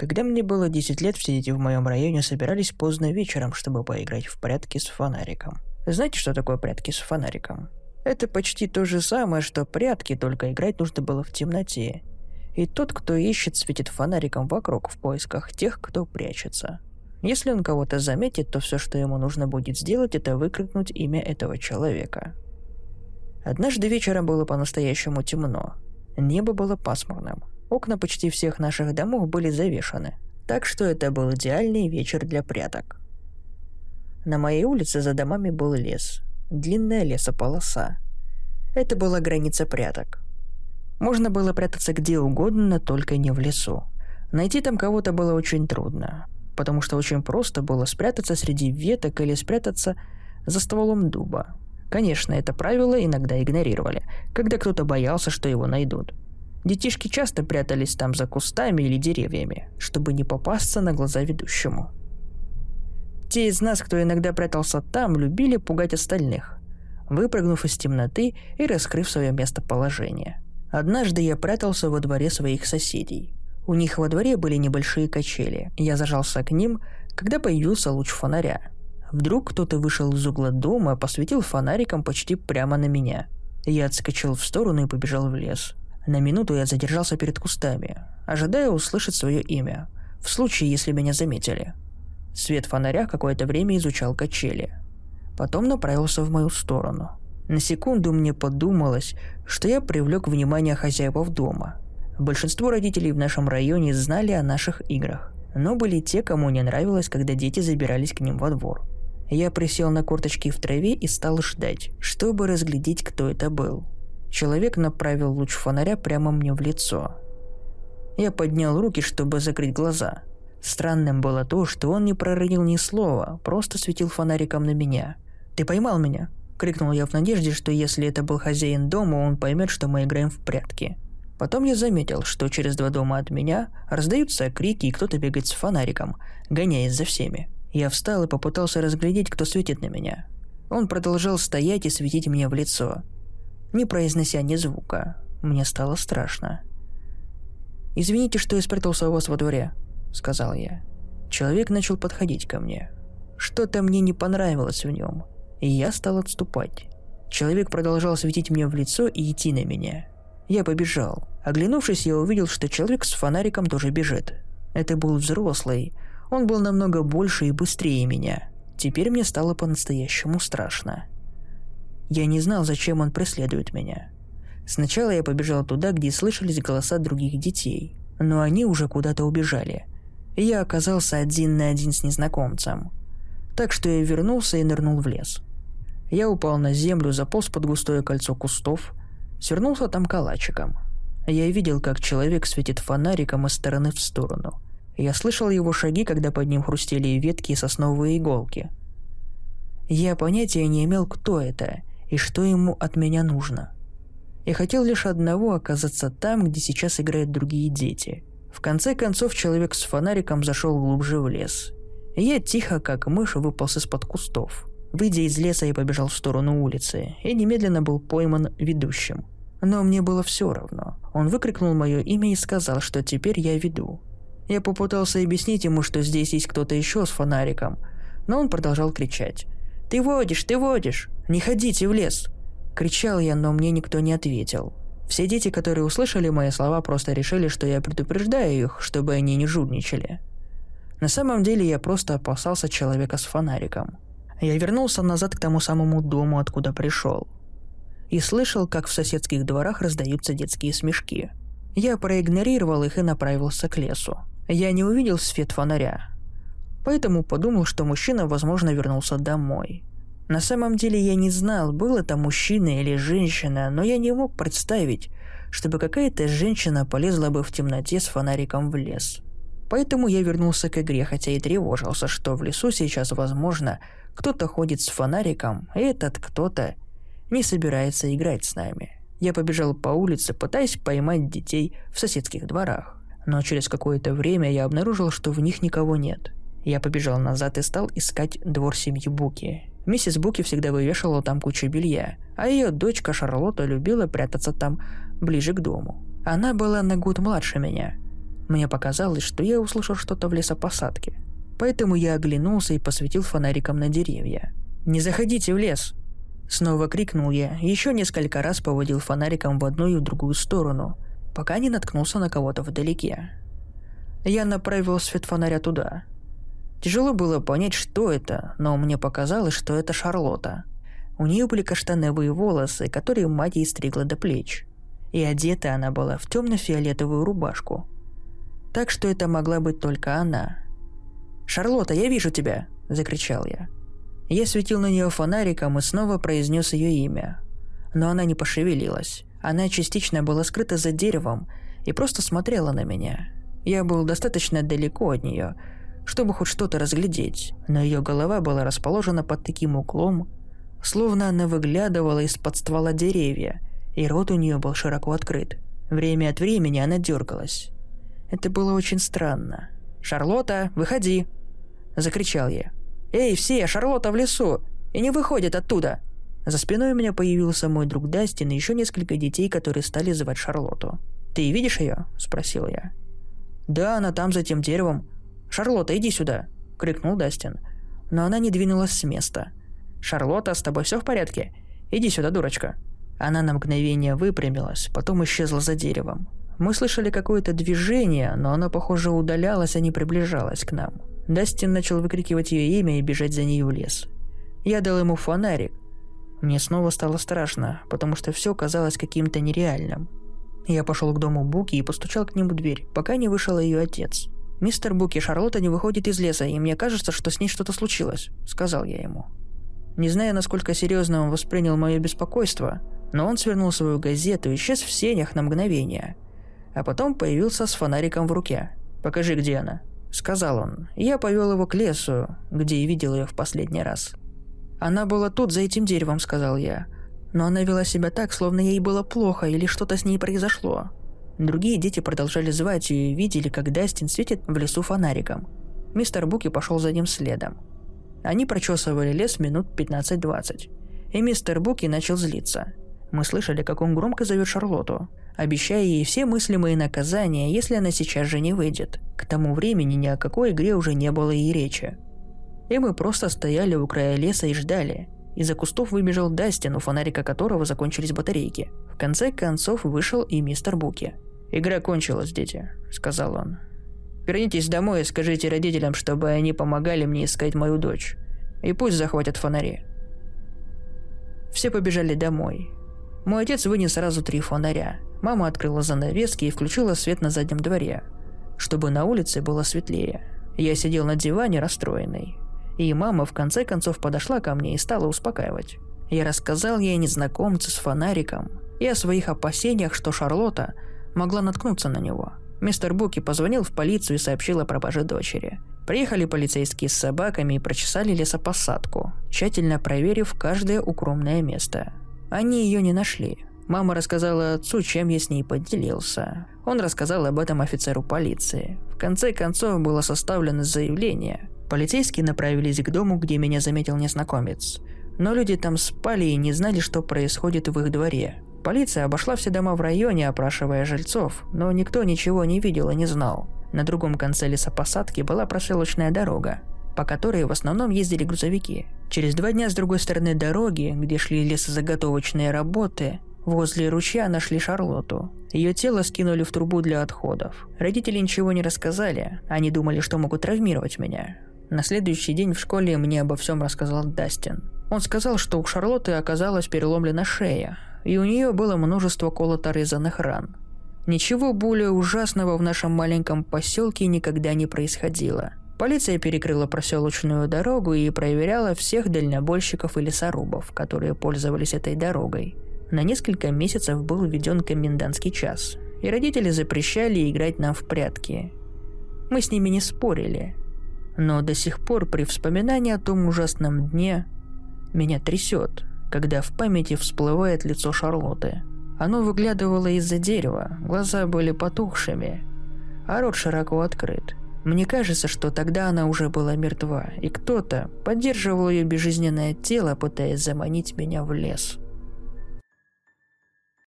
Когда мне было 10 лет, все дети в моем районе собирались поздно вечером, чтобы поиграть в прятки с фонариком. Знаете, что такое прятки с фонариком? Это почти то же самое, что прятки, только играть нужно было в темноте. И тот, кто ищет, светит фонариком вокруг в поисках тех, кто прячется. Если он кого-то заметит, то все, что ему нужно будет сделать, это выкрикнуть имя этого человека. Однажды вечером было по-настоящему темно. Небо было пасмурным. Окна почти всех наших домов были завешаны. Так что это был идеальный вечер для пряток. На моей улице за домами был лес. Длинная лесополоса. Это была граница пряток. Можно было прятаться где угодно, но только не в лесу. Найти там кого-то было очень трудно, потому что очень просто было спрятаться среди веток или спрятаться за стволом дуба. Конечно, это правило иногда игнорировали, когда кто-то боялся, что его найдут. Детишки часто прятались там за кустами или деревьями, чтобы не попасться на глаза ведущему. Те из нас, кто иногда прятался там, любили пугать остальных, выпрыгнув из темноты и раскрыв свое местоположение – Однажды я прятался во дворе своих соседей. У них во дворе были небольшие качели. Я зажался к ним, когда появился луч фонаря. Вдруг кто-то вышел из угла дома, посветил фонариком почти прямо на меня. Я отскочил в сторону и побежал в лес. На минуту я задержался перед кустами, ожидая услышать свое имя, в случае, если меня заметили. Свет фонаря какое-то время изучал качели. Потом направился в мою сторону. На секунду мне подумалось, что я привлек внимание хозяев дома. Большинство родителей в нашем районе знали о наших играх, но были те, кому не нравилось, когда дети забирались к ним во двор. Я присел на корточки в траве и стал ждать, чтобы разглядеть, кто это был. Человек направил луч фонаря прямо мне в лицо. Я поднял руки, чтобы закрыть глаза. Странным было то, что он не проронил ни слова, просто светил фонариком на меня. «Ты поймал меня?» Крикнул я в надежде, что если это был хозяин дома, он поймет, что мы играем в прятки. Потом я заметил, что через два дома от меня раздаются крики и кто-то бегает с фонариком, гоняясь за всеми. Я встал и попытался разглядеть, кто светит на меня. Он продолжал стоять и светить мне в лицо, не произнося ни звука. Мне стало страшно. «Извините, что я спрятался у вас во дворе», — сказал я. Человек начал подходить ко мне. Что-то мне не понравилось в нем и я стал отступать. Человек продолжал светить мне в лицо и идти на меня. Я побежал. Оглянувшись, я увидел, что человек с фонариком тоже бежит. Это был взрослый. Он был намного больше и быстрее меня. Теперь мне стало по-настоящему страшно. Я не знал, зачем он преследует меня. Сначала я побежал туда, где слышались голоса других детей, но они уже куда-то убежали. я оказался один на один с незнакомцем. Так что я вернулся и нырнул в лес – я упал на землю, заполз под густое кольцо кустов, свернулся там калачиком. Я видел, как человек светит фонариком из стороны в сторону. Я слышал его шаги, когда под ним хрустели ветки и сосновые иголки. Я понятия не имел, кто это и что ему от меня нужно. Я хотел лишь одного оказаться там, где сейчас играют другие дети. В конце концов, человек с фонариком зашел глубже в лес. Я тихо, как мышь, выполз из-под кустов – Выйдя из леса, я побежал в сторону улицы и немедленно был пойман ведущим. Но мне было все равно. Он выкрикнул мое имя и сказал, что теперь я веду. Я попытался объяснить ему, что здесь есть кто-то еще с фонариком, но он продолжал кричать. «Ты водишь, ты водишь! Не ходите в лес!» Кричал я, но мне никто не ответил. Все дети, которые услышали мои слова, просто решили, что я предупреждаю их, чтобы они не жульничали. На самом деле я просто опасался человека с фонариком – я вернулся назад к тому самому дому, откуда пришел. И слышал, как в соседских дворах раздаются детские смешки. Я проигнорировал их и направился к лесу. Я не увидел свет фонаря. Поэтому подумал, что мужчина, возможно, вернулся домой. На самом деле я не знал, был это мужчина или женщина, но я не мог представить, чтобы какая-то женщина полезла бы в темноте с фонариком в лес. Поэтому я вернулся к игре, хотя и тревожился, что в лесу сейчас, возможно, кто-то ходит с фонариком, и этот кто-то не собирается играть с нами. Я побежал по улице, пытаясь поймать детей в соседских дворах. Но через какое-то время я обнаружил, что в них никого нет. Я побежал назад и стал искать двор семьи Буки. Миссис Буки всегда вывешивала там кучу белья, а ее дочка Шарлотта любила прятаться там ближе к дому. Она была на год младше меня, Мне показалось, что я услышал что-то в лесопосадке. Поэтому я оглянулся и посветил фонариком на деревья. «Не заходите в лес!» Снова крикнул я, еще несколько раз поводил фонариком в одну и в другую сторону, пока не наткнулся на кого-то вдалеке. Я направил свет фонаря туда. Тяжело было понять, что это, но мне показалось, что это Шарлотта. У нее были каштановые волосы, которые мать ей стригла до плеч. И одета она была в темно-фиолетовую рубашку. Так что это могла быть только она. «Шарлотта, я вижу тебя!» – закричал я. Я светил на нее фонариком и снова произнес ее имя. Но она не пошевелилась. Она частично была скрыта за деревом и просто смотрела на меня. Я был достаточно далеко от нее, чтобы хоть что-то разглядеть, но ее голова была расположена под таким углом, словно она выглядывала из-под ствола деревья, и рот у нее был широко открыт. Время от времени она дергалась. Это было очень странно. «Шарлотта, выходи!» – закричал я. «Эй, все, Шарлотта в лесу! И не выходит оттуда!» За спиной у меня появился мой друг Дастин и еще несколько детей, которые стали звать Шарлотту. «Ты видишь ее?» – спросил я. «Да, она там, за тем деревом. Шарлотта, иди сюда!» – крикнул Дастин. Но она не двинулась с места. «Шарлотта, с тобой все в порядке? Иди сюда, дурочка!» Она на мгновение выпрямилась, потом исчезла за деревом. Мы слышали какое-то движение, но оно, похоже, удалялось, а не приближалось к нам. Дастин начал выкрикивать ее имя и бежать за ней в лес. Я дал ему фонарик. Мне снова стало страшно, потому что все казалось каким-то нереальным. Я пошел к дому Буки и постучал к нему в дверь, пока не вышел ее отец. «Мистер Буки, Шарлотта не выходит из леса, и мне кажется, что с ней что-то случилось», — сказал я ему. Не зная, насколько серьезно он воспринял мое беспокойство, но он свернул свою газету и исчез в сенях на мгновение. А потом появился с фонариком в руке. «Покажи, где она», — сказал он. Я повел его к лесу, где и видел ее в последний раз. «Она была тут, за этим деревом», — сказал я. Но она вела себя так, словно ей было плохо или что-то с ней произошло. Другие дети продолжали звать ее и видели, как Дастин светит в лесу фонариком. Мистер Буки пошел за ним следом. Они прочесывали лес минут 15-20. И мистер Буки начал злиться. Мы слышали, как он громко зовет Шарлотту, обещая ей все мыслимые наказания, если она сейчас же не выйдет. К тому времени ни о какой игре уже не было и речи. И мы просто стояли у края леса и ждали. Из-за кустов выбежал Дастин, у фонарика которого закончились батарейки. В конце концов вышел и мистер Буки. «Игра кончилась, дети», — сказал он. «Вернитесь домой и скажите родителям, чтобы они помогали мне искать мою дочь. И пусть захватят фонари». Все побежали домой. Мой отец вынес сразу три фонаря. Мама открыла занавески и включила свет на заднем дворе, чтобы на улице было светлее. Я сидел на диване расстроенный. И мама в конце концов подошла ко мне и стала успокаивать. Я рассказал ей незнакомце с фонариком и о своих опасениях, что Шарлотта могла наткнуться на него. Мистер Буки позвонил в полицию и сообщил о пропаже дочери. Приехали полицейские с собаками и прочесали лесопосадку, тщательно проверив каждое укромное место. Они ее не нашли. Мама рассказала отцу, чем я с ней поделился. Он рассказал об этом офицеру полиции. В конце концов было составлено заявление. Полицейские направились к дому, где меня заметил незнакомец. Но люди там спали и не знали, что происходит в их дворе. Полиция обошла все дома в районе, опрашивая жильцов, но никто ничего не видел и не знал. На другом конце лесопосадки была проселочная дорога по которой в основном ездили грузовики. Через два дня с другой стороны дороги, где шли лесозаготовочные работы, возле ручья нашли Шарлотту. Ее тело скинули в трубу для отходов. Родители ничего не рассказали, они думали, что могут травмировать меня. На следующий день в школе мне обо всем рассказал Дастин. Он сказал, что у Шарлотты оказалась переломлена шея, и у нее было множество колото-резанных ран. Ничего более ужасного в нашем маленьком поселке никогда не происходило. Полиция перекрыла проселочную дорогу и проверяла всех дальнобойщиков и лесорубов, которые пользовались этой дорогой. На несколько месяцев был введен комендантский час, и родители запрещали играть нам в прятки. Мы с ними не спорили, но до сих пор при вспоминании о том ужасном дне меня трясет, когда в памяти всплывает лицо Шарлотты. Оно выглядывало из-за дерева, глаза были потухшими, а рот широко открыт. Мне кажется, что тогда она уже была мертва, и кто-то поддерживал ее безжизненное тело, пытаясь заманить меня в лес.